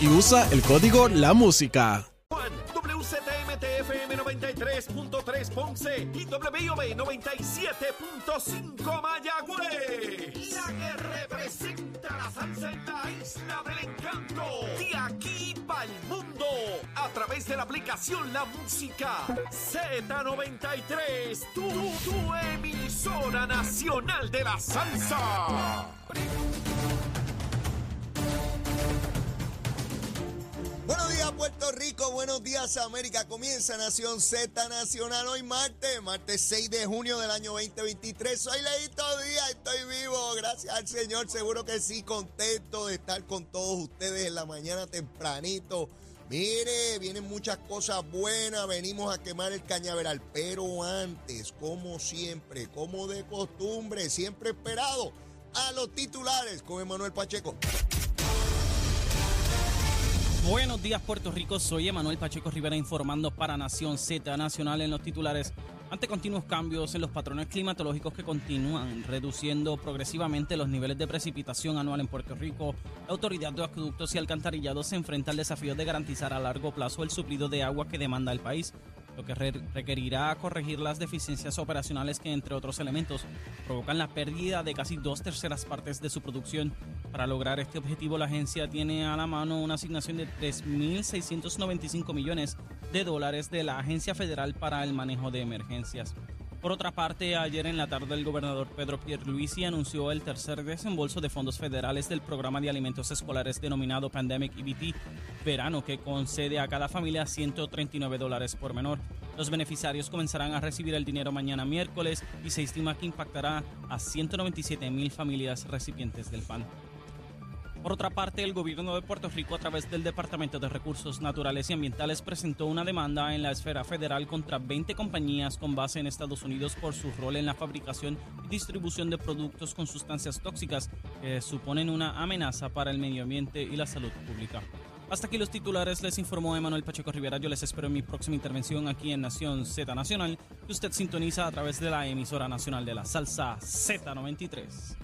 Y usa el código La Música. WZMTFM 93.3 Ponce y WIOB 97.5 Mayagüez. La que representa la salsa en la isla del encanto. De aquí para el mundo. A través de la aplicación La Música. Z93. Tu, tu emisora nacional de la salsa. Puerto Rico, buenos días América. Comienza Nación Z Nacional hoy martes, martes 6 de junio del año 2023. Soy Leito Díaz, estoy vivo, gracias al Señor, seguro que sí, contento de estar con todos ustedes en la mañana tempranito. Mire, vienen muchas cosas buenas, venimos a quemar el cañaveral, pero antes, como siempre, como de costumbre, siempre esperado, a los titulares con Emanuel Pacheco. Buenos días Puerto Rico, soy Emanuel Pacheco Rivera informando para Nación Z Nacional en los titulares. Ante continuos cambios en los patrones climatológicos que continúan reduciendo progresivamente los niveles de precipitación anual en Puerto Rico, la Autoridad de Acueductos y Alcantarillados se enfrenta al desafío de garantizar a largo plazo el suplido de agua que demanda el país lo que requerirá corregir las deficiencias operacionales que, entre otros elementos, provocan la pérdida de casi dos terceras partes de su producción. Para lograr este objetivo, la agencia tiene a la mano una asignación de 3.695 millones de dólares de la Agencia Federal para el Manejo de Emergencias. Por otra parte, ayer en la tarde el gobernador Pedro Pierluisi anunció el tercer desembolso de fondos federales del programa de alimentos escolares denominado Pandemic EBT Verano, que concede a cada familia 139 dólares por menor. Los beneficiarios comenzarán a recibir el dinero mañana miércoles y se estima que impactará a 197 mil familias recipientes del PAN. Por otra parte, el gobierno de Puerto Rico, a través del Departamento de Recursos Naturales y Ambientales, presentó una demanda en la esfera federal contra 20 compañías con base en Estados Unidos por su rol en la fabricación y distribución de productos con sustancias tóxicas que suponen una amenaza para el medio ambiente y la salud pública. Hasta aquí los titulares, les informó Emanuel Pacheco Rivera. Yo les espero en mi próxima intervención aquí en Nación Z Nacional, que usted sintoniza a través de la emisora nacional de la salsa Z93.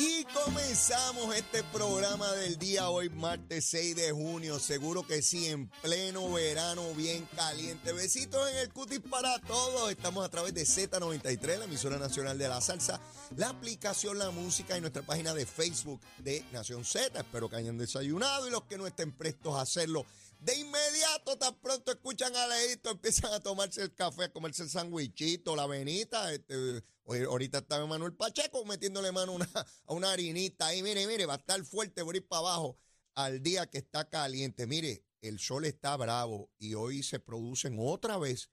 Y comenzamos este programa del día hoy, martes 6 de junio. Seguro que sí, en pleno verano, bien caliente. Besitos en el cutis para todos. Estamos a través de Z93, la emisora nacional de la salsa, la aplicación La Música y nuestra página de Facebook de Nación Z. Espero que hayan desayunado y los que no estén prestos a hacerlo. De inmediato, tan pronto escuchan a Leito, empiezan a tomarse el café, a comerse el sandwichito, la avenita. Este, ahorita está Manuel Pacheco metiéndole mano una, a una harinita ahí. Mire, mire, va a estar fuerte por ir para abajo al día que está caliente. Mire, el sol está bravo y hoy se producen otra vez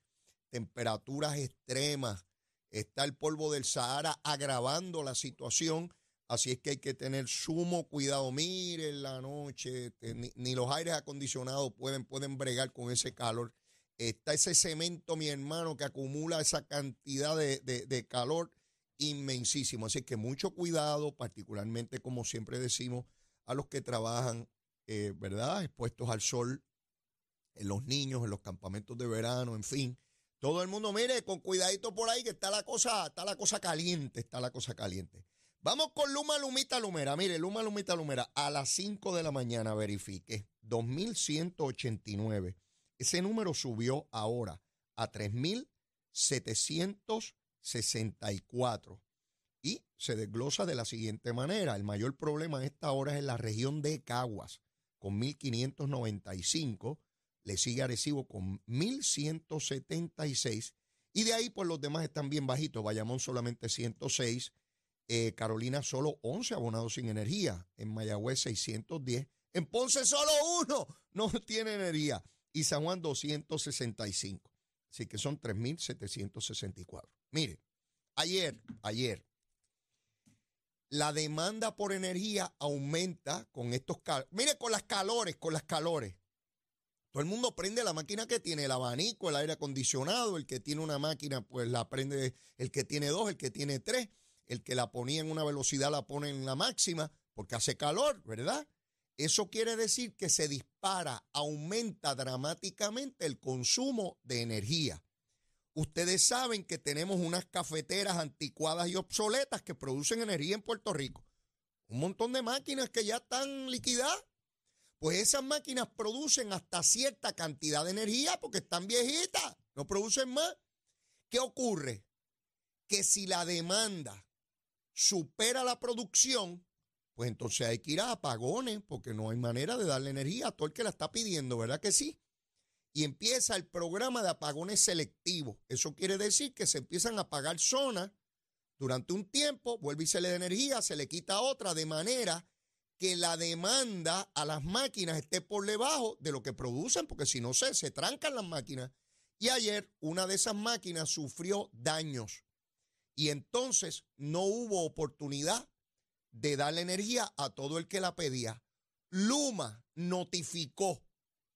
temperaturas extremas. Está el polvo del Sahara agravando la situación Así es que hay que tener sumo cuidado. Miren la noche, ni, los aires acondicionados pueden, pueden bregar con ese calor. Está ese cemento, mi hermano, que acumula esa cantidad de, calor inmensísimo. Así que mucho cuidado, particularmente, como siempre decimos, a los que trabajan, eh, ¿verdad? Expuestos al sol, en los niños, en los campamentos de verano, en fin. Todo el mundo, mire, con cuidadito por ahí, que está la cosa, está la cosa caliente, está la cosa caliente. Vamos con Luma Lumita Lumera. Mire, Luma Lumita Lumera, a las 5 de la mañana verifique, 2189. Ese número subió ahora a 3764 y se desglosa de la siguiente manera. El mayor problema a esta hora es en la región de Caguas, con 1595. Le sigue Arecibo con 1176. Y de ahí, pues los demás están bien bajitos. Bayamón solamente 106. Eh, Carolina solo 11 abonados sin energía. En Mayagüez 610. En Ponce solo uno no tiene energía. Y San Juan 265. Así que son 3.764. Mire, ayer, ayer, la demanda por energía aumenta con estos calores. Mire, con las calores, con las calores. Todo el mundo prende la máquina que tiene el abanico, el aire acondicionado, el que tiene una máquina, pues la prende el que tiene dos, el que tiene tres el que la ponía en una velocidad la pone en la máxima porque hace calor, ¿verdad? Eso quiere decir que se dispara, aumenta dramáticamente el consumo de energía. Ustedes saben que tenemos unas cafeteras anticuadas y obsoletas que producen energía en Puerto Rico. Un montón de máquinas que ya están liquidadas. Pues esas máquinas producen hasta cierta cantidad de energía porque están viejitas, no producen más. ¿Qué ocurre? Que si la demanda supera la producción, pues entonces hay que ir a apagones porque no hay manera de darle energía a todo el que la está pidiendo, ¿verdad que sí? Y empieza el programa de apagones selectivos. Eso quiere decir que se empiezan a apagar zonas durante un tiempo, vuelve y se le da energía, se le quita otra, de manera que la demanda a las máquinas esté por debajo de lo que producen, porque si no se, se trancan las máquinas. Y ayer una de esas máquinas sufrió daños y entonces no hubo oportunidad de darle energía a todo el que la pedía. Luma notificó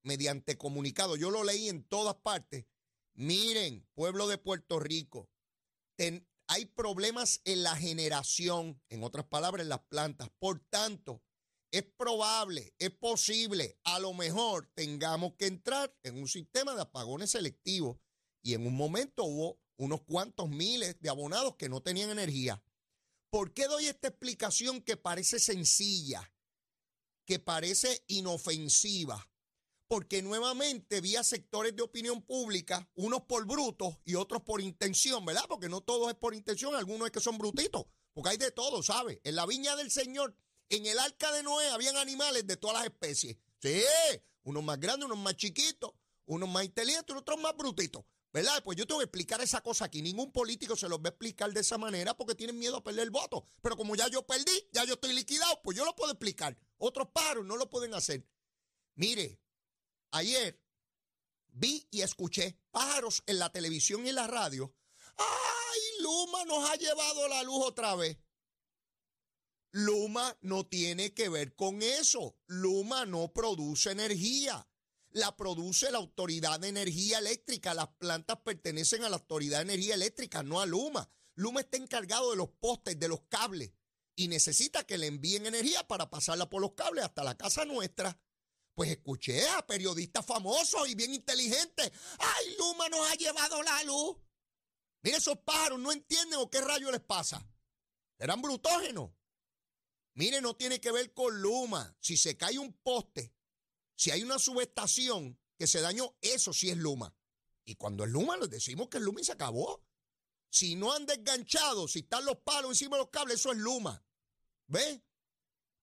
mediante comunicado, yo lo leí en todas partes, miren, pueblo de Puerto Rico, hay problemas en la generación, en otras palabras, en las plantas. Por tanto, es probable, es posible, a lo mejor tengamos que entrar en un sistema de apagones selectivos. Y en un momento hubo unos cuantos miles de abonados que no tenían energía. ¿Por qué doy esta explicación que parece sencilla, que parece inofensiva? Porque nuevamente vi a sectores de opinión pública, unos por brutos y otros por intención, ¿verdad? Porque no todo es por intención, algunos es que son brutitos, porque hay de todo, ¿sabes? En la viña del Señor, en el arca de Noé, habían animales de todas las especies. Sí, unos más grandes, unos más chiquitos, unos más inteligentes, otros más brutitos. ¿Verdad? Pues yo tengo que explicar esa cosa aquí. Ningún político se los va a explicar de esa manera porque tienen miedo a perder el voto. Pero como ya yo perdí, ya yo estoy liquidado, pues yo lo puedo explicar. Otros pájaros no lo pueden hacer. Mire, ayer vi y escuché pájaros en la televisión y en la radio. ¡Ay, Luma nos ha llevado la luz otra vez! Luma no tiene que ver con eso. Luma no produce energía la produce la Autoridad de Energía Eléctrica. Las plantas pertenecen a la Autoridad de Energía Eléctrica, no a Luma. Luma está encargado de los postes, de los cables, y necesita que le envíen energía para pasarla por los cables hasta la casa nuestra. Pues escuché a periodistas famosos y bien inteligentes. ¡Ay, Luma nos ha llevado la luz! Mire, esos pájaros no entienden o qué rayo les pasa. Eran brutógenos. Mire, no tiene que ver con Luma. Si se cae un poste si hay una subestación que se dañó, eso sí es Luma. Y cuando es Luma, les decimos que es Luma y se acabó. Si no han desganchado, si están los palos encima de los cables, eso es Luma. ¿Ve?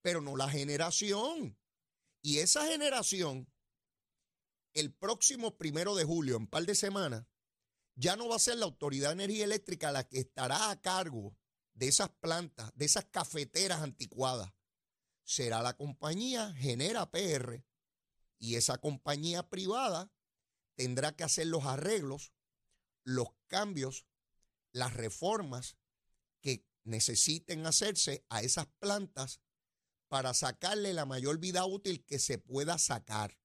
Pero no la generación. Y esa generación, el próximo primero de julio, en par de semanas, ya no va a ser la Autoridad de Energía Eléctrica la que estará a cargo de esas plantas, de esas cafeteras anticuadas. Será la compañía Genera PR y esa compañía privada tendrá que hacer los arreglos, los cambios, las reformas que necesiten hacerse a esas plantas para sacarle la mayor vida útil que se pueda sacar.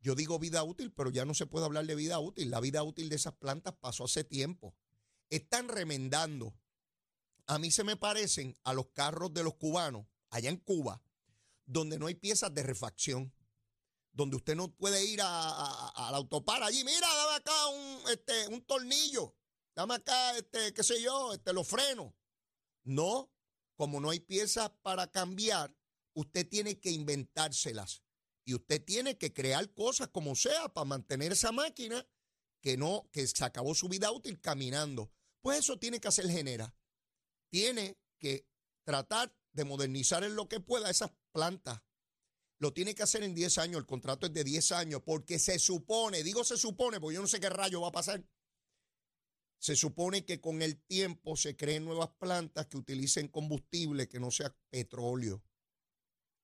Yo digo vida útil, pero ya no se puede hablar de vida útil. La vida útil de esas plantas pasó hace tiempo. Están remendando. A mí se me parecen a los carros de los cubanos allá en Cuba, donde no hay piezas de refacción donde usted no puede ir al autopar allí, mira, dame acá un, este, un tornillo, dame acá, este, qué sé yo, este, los frenos. No, como no hay piezas para cambiar, usted tiene que inventárselas. Y usted tiene que crear cosas como sea para mantener esa máquina que no, que se acabó su vida útil caminando. Pues eso tiene que hacer Genera. Tiene que tratar de modernizar en lo que pueda esas plantas. Lo tiene que hacer en 10 años, el contrato es de 10 años, porque se supone, digo se supone, porque yo no sé qué rayo va a pasar. Se supone que con el tiempo se creen nuevas plantas que utilicen combustible que no sea petróleo,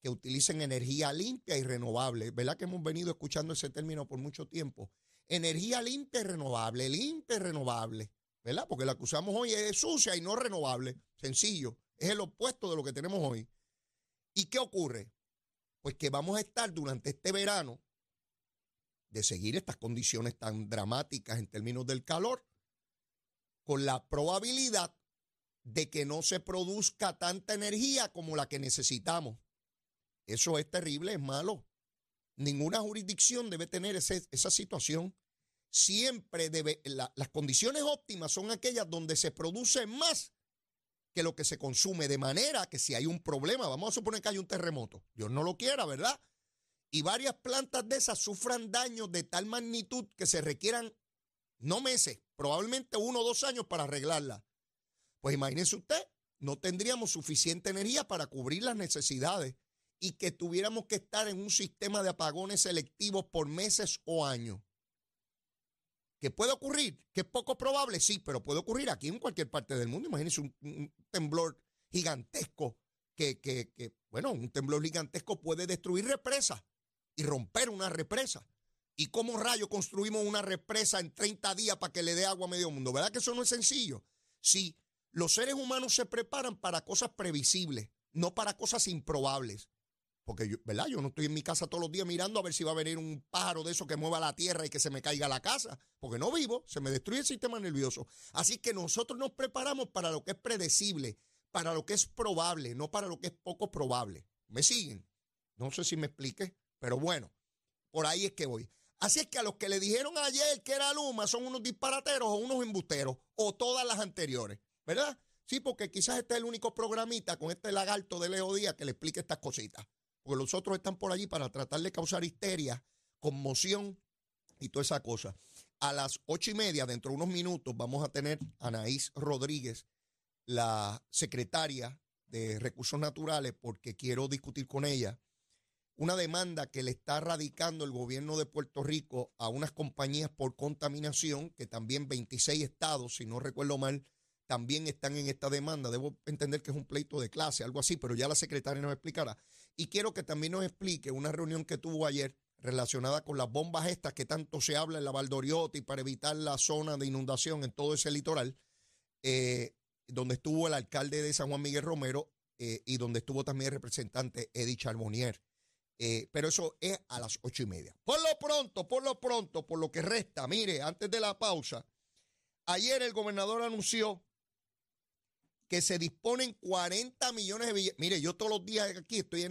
que utilicen energía limpia y renovable. ¿Verdad que hemos venido escuchando ese término por mucho tiempo? Energía limpia y renovable, limpia y renovable, ¿verdad? Porque la que usamos hoy es sucia y no renovable. Sencillo, es el opuesto de lo que tenemos hoy. ¿Y qué ocurre? Pues que vamos a estar durante este verano de seguir estas condiciones tan dramáticas en términos del calor, con la probabilidad de que no se produzca tanta energía como la que necesitamos. Eso es terrible, es malo. Ninguna jurisdicción debe tener esa situación. Siempre debe, las condiciones óptimas son aquellas donde se produce más que lo que se consume, de manera que si hay un problema, vamos a suponer que hay un terremoto, Dios no lo quiera, ¿verdad? Y varias plantas de esas sufran daños de tal magnitud que se requieran no meses, probablemente uno o dos años para arreglarla. Pues imagínese usted, no tendríamos suficiente energía para cubrir las necesidades y que tuviéramos que estar en un sistema de apagones selectivos por meses o años. ¿Que puede ocurrir? ¿Que es poco probable? Sí, pero puede ocurrir aquí en cualquier parte del mundo. Imagínense un, temblor gigantesco que, que, que, bueno, un temblor gigantesco puede destruir represas y romper una represa. ¿Y cómo rayo construimos una represa en 30 días para que le dé agua a medio mundo? ¿Verdad que eso no es sencillo? Sí, los seres humanos se preparan para cosas previsibles, no para cosas improbables. Porque yo, ¿verdad? Yo no estoy en mi casa todos los días mirando a ver si va a venir un pájaro de eso que mueva la tierra y que se me caiga la casa. Porque no vivo, se me destruye el sistema nervioso. Así que nosotros nos preparamos para lo que es predecible, para lo que es probable, no para lo que es poco probable. ¿Me siguen? No sé si me expliqué, pero bueno, por ahí es que voy. Así es que a los que le dijeron ayer que era Luma son unos disparateros o unos embusteros, o todas las anteriores, ¿verdad? Sí, porque quizás este es el único programita con este lagarto de Leo Díaz que le explique estas cositas porque los otros están por allí para tratar de causar histeria, conmoción y toda esa cosa. A las ocho y media, dentro de unos minutos, vamos a tener a Anaís Rodríguez, la secretaria de Recursos Naturales, porque quiero discutir con ella una demanda que le está radicando el gobierno de Puerto Rico a unas compañías por contaminación, que también 26 estados, si no recuerdo mal, también están en esta demanda. Debo entender que es un pleito de clase, algo así, pero ya la secretaria nos explicará. Y quiero que también nos explique una reunión que tuvo ayer relacionada con las bombas estas que tanto se habla en la Valdoriotti para evitar la zona de inundación en todo ese litoral, eh, donde estuvo el alcalde de San Juan Miguel Romero eh, y donde estuvo también el representante Eddie Charbonnier. Eh, pero eso es a las ocho y media. Por lo pronto, por lo pronto, por lo que resta, mire, antes de la pausa, ayer el gobernador anunció que se disponen 40 millones de billetes. Mire, yo todos los días aquí estoy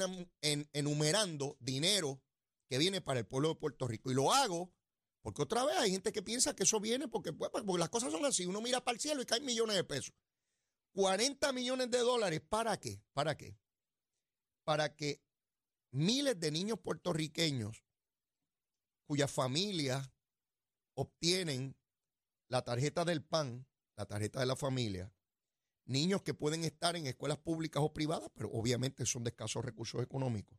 enumerando dinero que viene para el pueblo de Puerto Rico. Y lo hago porque otra vez hay gente que piensa que eso viene porque, pues, porque las cosas son así. Uno mira para el cielo y caen millones de pesos. 40 millones de dólares, ¿para qué? ¿Para qué? Para que miles de niños puertorriqueños cuyas familias obtienen la tarjeta del PAN, la tarjeta de la familia, niños que pueden estar en escuelas públicas o privadas, pero obviamente son de escasos recursos económicos.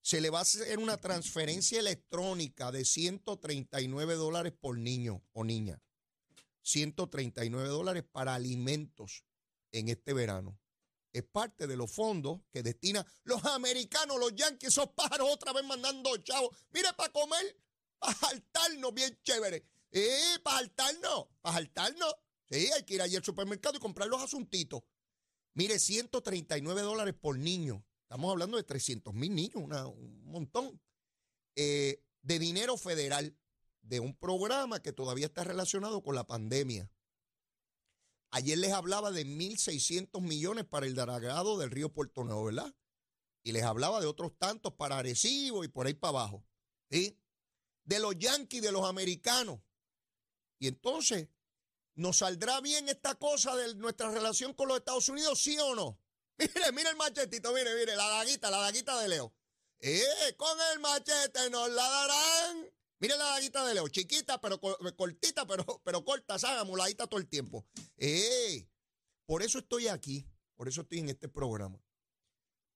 Se le va a hacer una transferencia electrónica de 139 dólares por niño o niña. 139 dólares para alimentos en este verano. Es parte de los fondos que destina los americanos, los yankees, esos pájaros otra vez mandando chavos. Mire, para comer, para saltarnos bien chévere. Eh, para saltarnos, para saltarnos. Sí, hay que ir allí al supermercado y comprar los asuntitos. Mire, 139 dólares por niño. Estamos hablando de 300 mil niños, un montón. Eh, de dinero federal de un programa que todavía está relacionado con la pandemia. Ayer les hablaba de 1.600 millones para el dragado del río Puerto Nuevo, ¿verdad? Y les hablaba de otros tantos para Arecibo y por ahí para abajo. ¿sí? De los yanquis, de los americanos. Y entonces, ¿Nos saldrá bien esta cosa de nuestra relación con los Estados Unidos, sí o no? Mire, mire el machetito, mire, mire, la daguita, la daguita de Leo. Eh, con el machete nos la darán. Mire la daguita de Leo, chiquita, pero cortita, pero, pero corta, ¿sabes? Amuladita todo el tiempo. Eh, por eso estoy aquí, por eso estoy en este programa.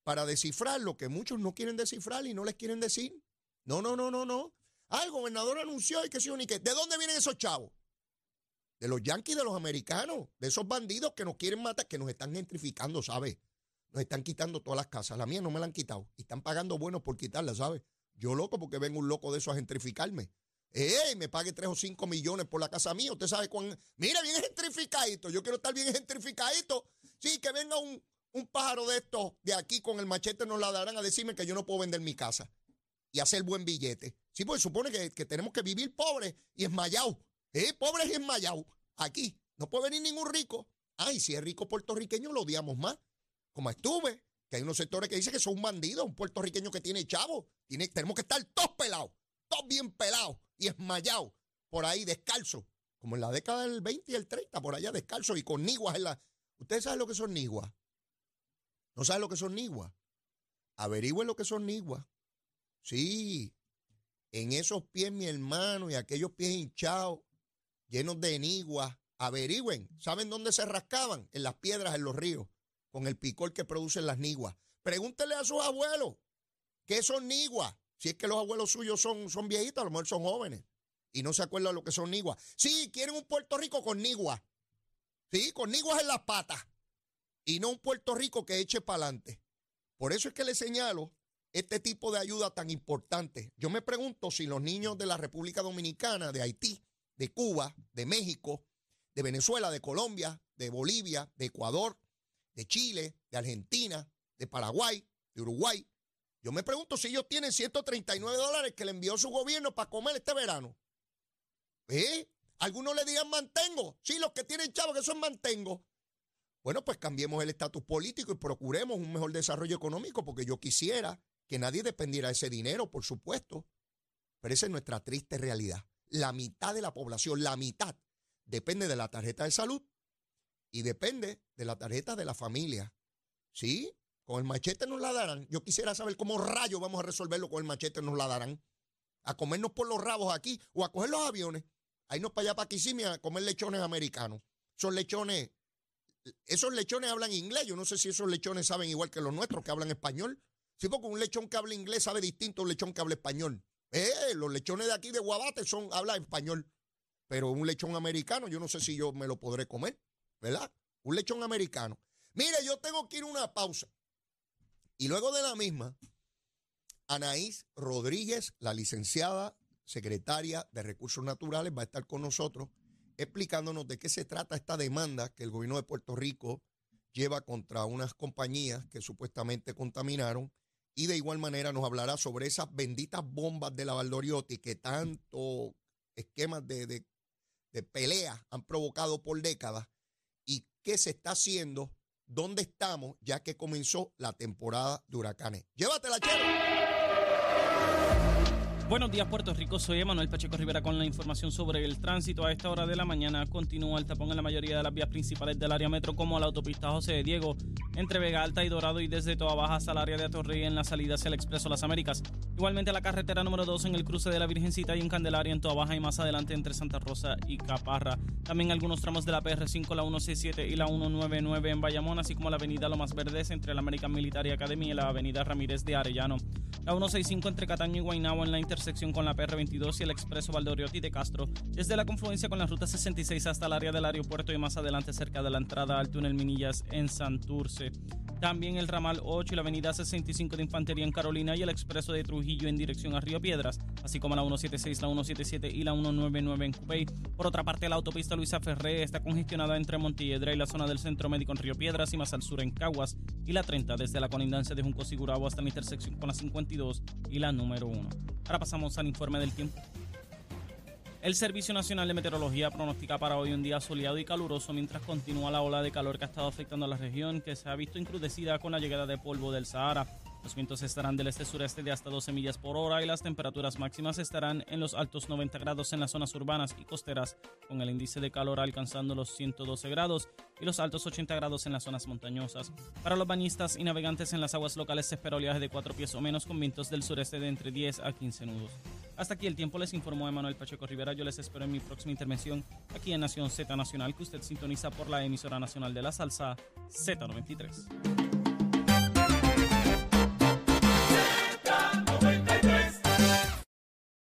Para descifrar lo que muchos no quieren descifrar y no les quieren decir. No, no, no, no, no. Ah, el gobernador anunció y que sí, ni que. ¿De dónde vienen esos chavos? De los yanquis, de los americanos, de esos bandidos que nos quieren matar, que nos están gentrificando, ¿sabes? Nos están quitando todas las casas. La mía no me la han quitado. Y están pagando buenos por quitarla, ¿sabes? Yo loco porque vengo un loco de eso a gentrificarme. ¡Ey! Me pague 3 o 5 millones por la casa mía. Usted sabe cuán. Mira, bien gentrificadito. Yo quiero estar bien gentrificadito. Sí, que venga un, un pájaro de estos de aquí con el machete nos la darán a decirme que yo no puedo vender mi casa y hacer buen billete. Sí, pues supone que, tenemos que vivir pobres y esmayados. ¿Eh? Pobres y esmayados. Aquí. No puede venir ningún rico. Ay, si es rico puertorriqueño, lo odiamos más. Como estuve, que hay unos sectores que dicen que son un bandido, un puertorriqueño que tiene chavo. Tiene, tenemos que estar todos pelados, todos bien pelados y esmayados, por ahí descalzos, como en la década del 20 y el 30, por allá descalzos y con niguas en la... ¿Ustedes saben lo que son niguas? ¿No saben lo que son niguas? Averigüen lo que son niguas. Sí, en esos pies, mi hermano, y aquellos pies hinchados, llenos de eniguas, averigüen, ¿saben dónde se rascaban? En las piedras, en los ríos, con el picor que producen las niguas. Pregúntenle a sus abuelos, ¿qué son niguas? Si es que los abuelos suyos son, son viejitos, a lo mejor son jóvenes y no se acuerdan lo que son niguas. Sí, quieren un Puerto Rico con niguas. Sí, con niguas en las patas. Y no un Puerto Rico que eche para adelante. Por eso es que le señalo este tipo de ayuda tan importante. Yo me pregunto si los niños de la República Dominicana, de Haití, de Cuba, de México, de Venezuela, de Colombia, de Bolivia, de Ecuador, de Chile, de Argentina, de Paraguay, de Uruguay, yo me pregunto si ellos tienen 139 dólares que le envió su gobierno para comer este verano. ¿Eh? Algunos le digan mantengo. Sí, los que tienen chavos que son mantengo. Bueno, pues cambiemos el estatus político y procuremos un mejor desarrollo económico porque yo quisiera que nadie dependiera de ese dinero, por supuesto. Pero esa es nuestra triste realidad. La mitad de la población, la mitad, depende de la tarjeta de salud y depende de la tarjeta de la familia. ¿Sí? Con el machete nos la darán. Yo quisiera saber cómo rayos vamos a resolverlo con el machete nos la darán. A comernos por los rabos aquí o a coger los aviones. A irnos para allá, para Kissimmee, a comer lechones americanos. Esos lechones, esos lechones hablan inglés. Yo no sé si esos lechones saben igual que los nuestros que hablan español. Sí, porque un lechón que habla inglés sabe distinto a un lechón que habla español. Eh, los lechones de aquí de Guabate son, habla español. Pero un lechón americano, yo no sé si yo me lo podré comer, ¿verdad? Un lechón americano. Mire, yo tengo que ir a una pausa. Y luego de la misma, Anaís Rodríguez, la licenciada secretaria de Recursos Naturales, va a estar con nosotros explicándonos de qué se trata esta demanda que el gobierno de Puerto Rico lleva contra unas compañías que supuestamente contaminaron y de igual manera nos hablará sobre esas benditas bombas de la Valdoriotti que tanto esquemas de, de, pelea han provocado por décadas y qué se está haciendo, dónde estamos ya que comenzó la temporada de huracanes. Llévatela, chero. Buenos días, Puerto Rico. Soy Emanuel Pacheco Rivera con la información sobre el tránsito. A esta hora de la mañana continúa el tapón en la mayoría de las vías principales del área metro, como la autopista José de Diego, entre Vega Alta y Dorado, y desde Toa Baja hasta el área de Atorrey en la salida hacia el Expreso Las Américas. Igualmente la carretera número 2 en el cruce de la Virgencita y en Candelaria en Toa Baja y más adelante entre Santa Rosa y Caparra. También algunos tramos de la PR5, la 167 y la 199 en Bayamón, así como la avenida Lomas Verdes entre la American Military Academy y la avenida Ramírez de Arellano. La 165 entre Cataño y Guaynabo en la intersección con la PR22 y el expreso Valdoriotti de Castro, desde la confluencia con la ruta 66 hasta el área del aeropuerto y más adelante cerca de la entrada al túnel Minillas en Santurce. También el ramal 8 y la avenida 65 de Infantería en Carolina y el expreso de Trujillo en dirección a Río Piedras, así como la 176, la 177 y la 199 en Cupey. Por otra parte, la autopista Luisa Ferré está congestionada entre Montiedra y la zona del Centro Médico en Río Piedras y más al sur en Caguas y la 30 desde la colindancia de Junco Sigurabo hasta la intersección con la 52 y la número 1. Ahora pasamos al informe del tiempo. El Servicio Nacional de Meteorología pronostica para hoy un día soleado y caluroso mientras continúa la ola de calor que ha estado afectando a la región, que se ha visto encrudecida con la llegada de polvo del Sahara. Los vientos estarán del este-sureste de hasta 12 millas por hora y las temperaturas máximas estarán en los altos 90 grados en las zonas urbanas y costeras, con el índice de calor alcanzando los 112 grados y los altos 80 grados en las zonas montañosas. Para los bañistas y navegantes en las aguas locales se espera oleaje de 4 pies o menos con vientos del sureste de entre 10 a 15 nudos. Hasta aquí el tiempo les informó Emanuel Pacheco Rivera. Yo les espero en mi próxima intervención aquí en Nación Z Nacional, que usted sintoniza por la emisora nacional de la salsa Z93.